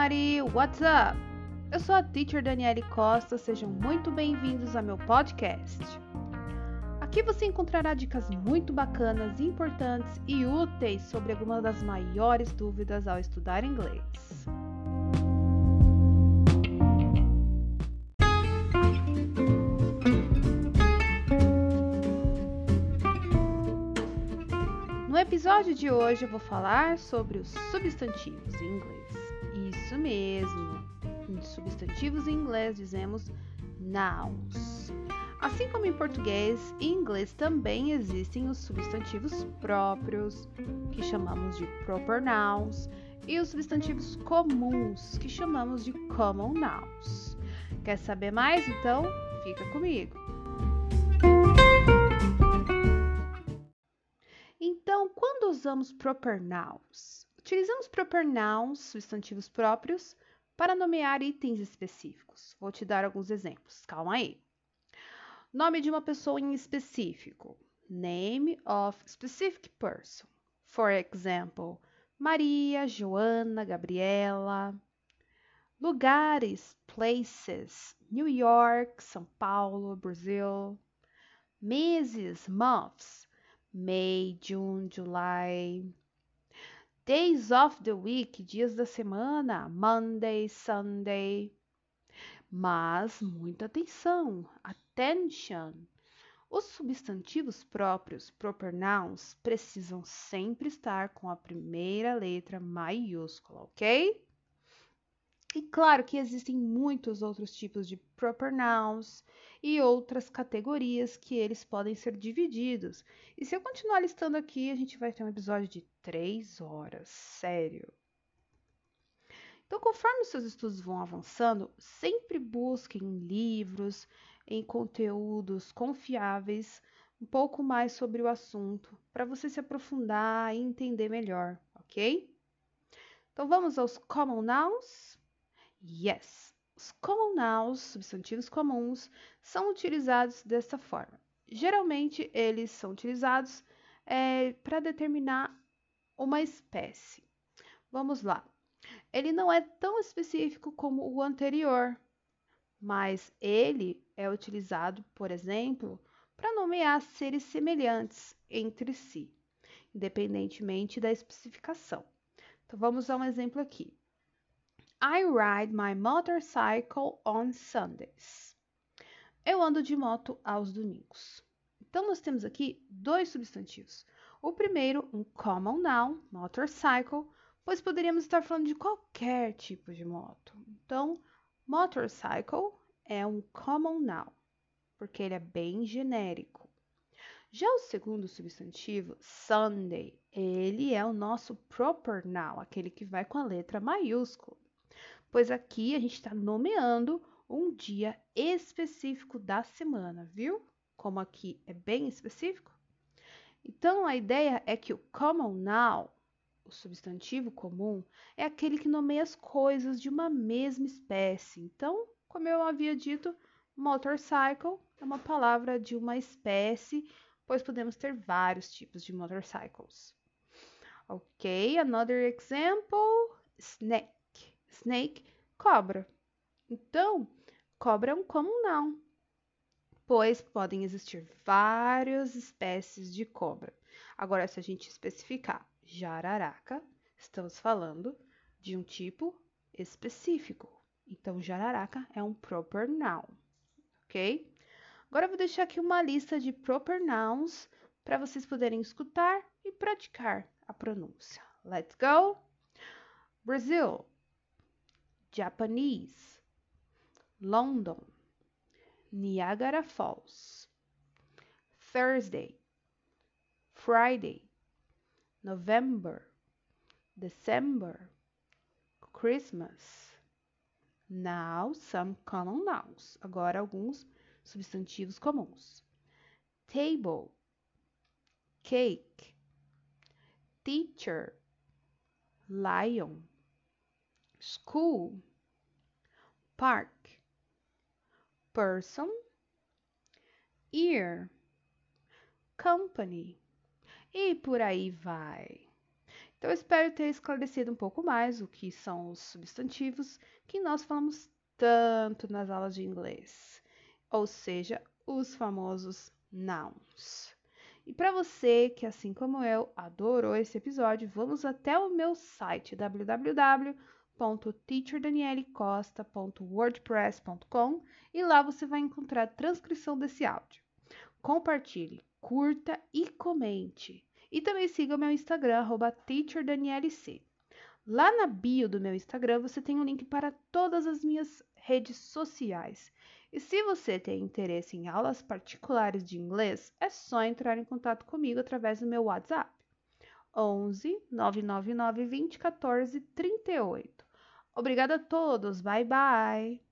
everybody! What's up? Eu sou a teacher Daniele Costa, sejam muito bem-vindos ao meu podcast. Aqui você encontrará dicas muito bacanas, importantes e úteis sobre algumas das maiores dúvidas ao estudar inglês. No episódio de hoje eu vou falar sobre os substantivos em inglês. Isso mesmo. Em substantivos em inglês dizemos nouns. Assim como em português, em inglês também existem os substantivos próprios, que chamamos de proper nouns, e os substantivos comuns, que chamamos de common nouns. Quer saber mais? Então, fica comigo. Então, quando usamos proper nouns? Utilizamos proper nouns, substantivos próprios, para nomear itens específicos. Vou te dar alguns exemplos. Calma aí. Nome de uma pessoa em específico. Name of specific person. For example, Maria, Joana, Gabriela. Lugares, places. New York, São Paulo, Brasil. Meses, months. May, June, July. Days of the week, dias da semana, Monday, Sunday. Mas muita atenção, attention. Os substantivos próprios, proper nouns, precisam sempre estar com a primeira letra maiúscula, ok? E claro que existem muitos outros tipos de proper nouns e outras categorias que eles podem ser divididos. E se eu continuar listando aqui, a gente vai ter um episódio de três horas, sério. Então, conforme os seus estudos vão avançando, sempre busquem em livros, em conteúdos confiáveis, um pouco mais sobre o assunto, para você se aprofundar e entender melhor, ok? Então, vamos aos common nouns? Yes. Os common nouns, substantivos comuns, são utilizados dessa forma. Geralmente, eles são utilizados é, para determinar uma espécie. Vamos lá. Ele não é tão específico como o anterior, mas ele é utilizado, por exemplo, para nomear seres semelhantes entre si, independentemente da especificação. Então, vamos a um exemplo aqui. I ride my motorcycle on Sundays. Eu ando de moto aos domingos. Então, nós temos aqui dois substantivos. O primeiro, um common noun, motorcycle, pois poderíamos estar falando de qualquer tipo de moto. Então, motorcycle é um common noun, porque ele é bem genérico. Já o segundo substantivo, Sunday, ele é o nosso proper noun, aquele que vai com a letra maiúscula pois aqui a gente está nomeando um dia específico da semana, viu? Como aqui é bem específico. Então, a ideia é que o common noun, o substantivo comum, é aquele que nomeia as coisas de uma mesma espécie. Então, como eu havia dito, motorcycle é uma palavra de uma espécie, pois podemos ter vários tipos de motorcycles. Ok, another example, snake. Snake, cobra. Então, cobra é um common noun, pois podem existir várias espécies de cobra. Agora, se a gente especificar jararaca, estamos falando de um tipo específico. Então, jararaca é um proper noun, ok? Agora, eu vou deixar aqui uma lista de proper nouns para vocês poderem escutar e praticar a pronúncia. Let's go! Brasil, Japanese, London, Niagara Falls, Thursday, Friday, November, December, Christmas. Now some common nouns. Agora alguns substantivos comuns. Table, cake, teacher, lion, school, park, person, ear, company e por aí vai. Então, eu espero ter esclarecido um pouco mais o que são os substantivos que nós falamos tanto nas aulas de inglês, ou seja, os famosos nouns. E para você que, assim como eu, adorou esse episódio, vamos até o meu site www.teacherdanielecosta.wordpress.com e lá você vai encontrar a transcrição desse áudio. Compartilhe, curta e comente. E também siga o meu Instagram, teacherdanielec. Lá na bio do meu Instagram você tem um link para todas as minhas redes sociais. E se você tem interesse em aulas particulares de inglês, é só entrar em contato comigo através do meu WhatsApp. 11 999 20 14 38. Obrigada a todos. Bye bye.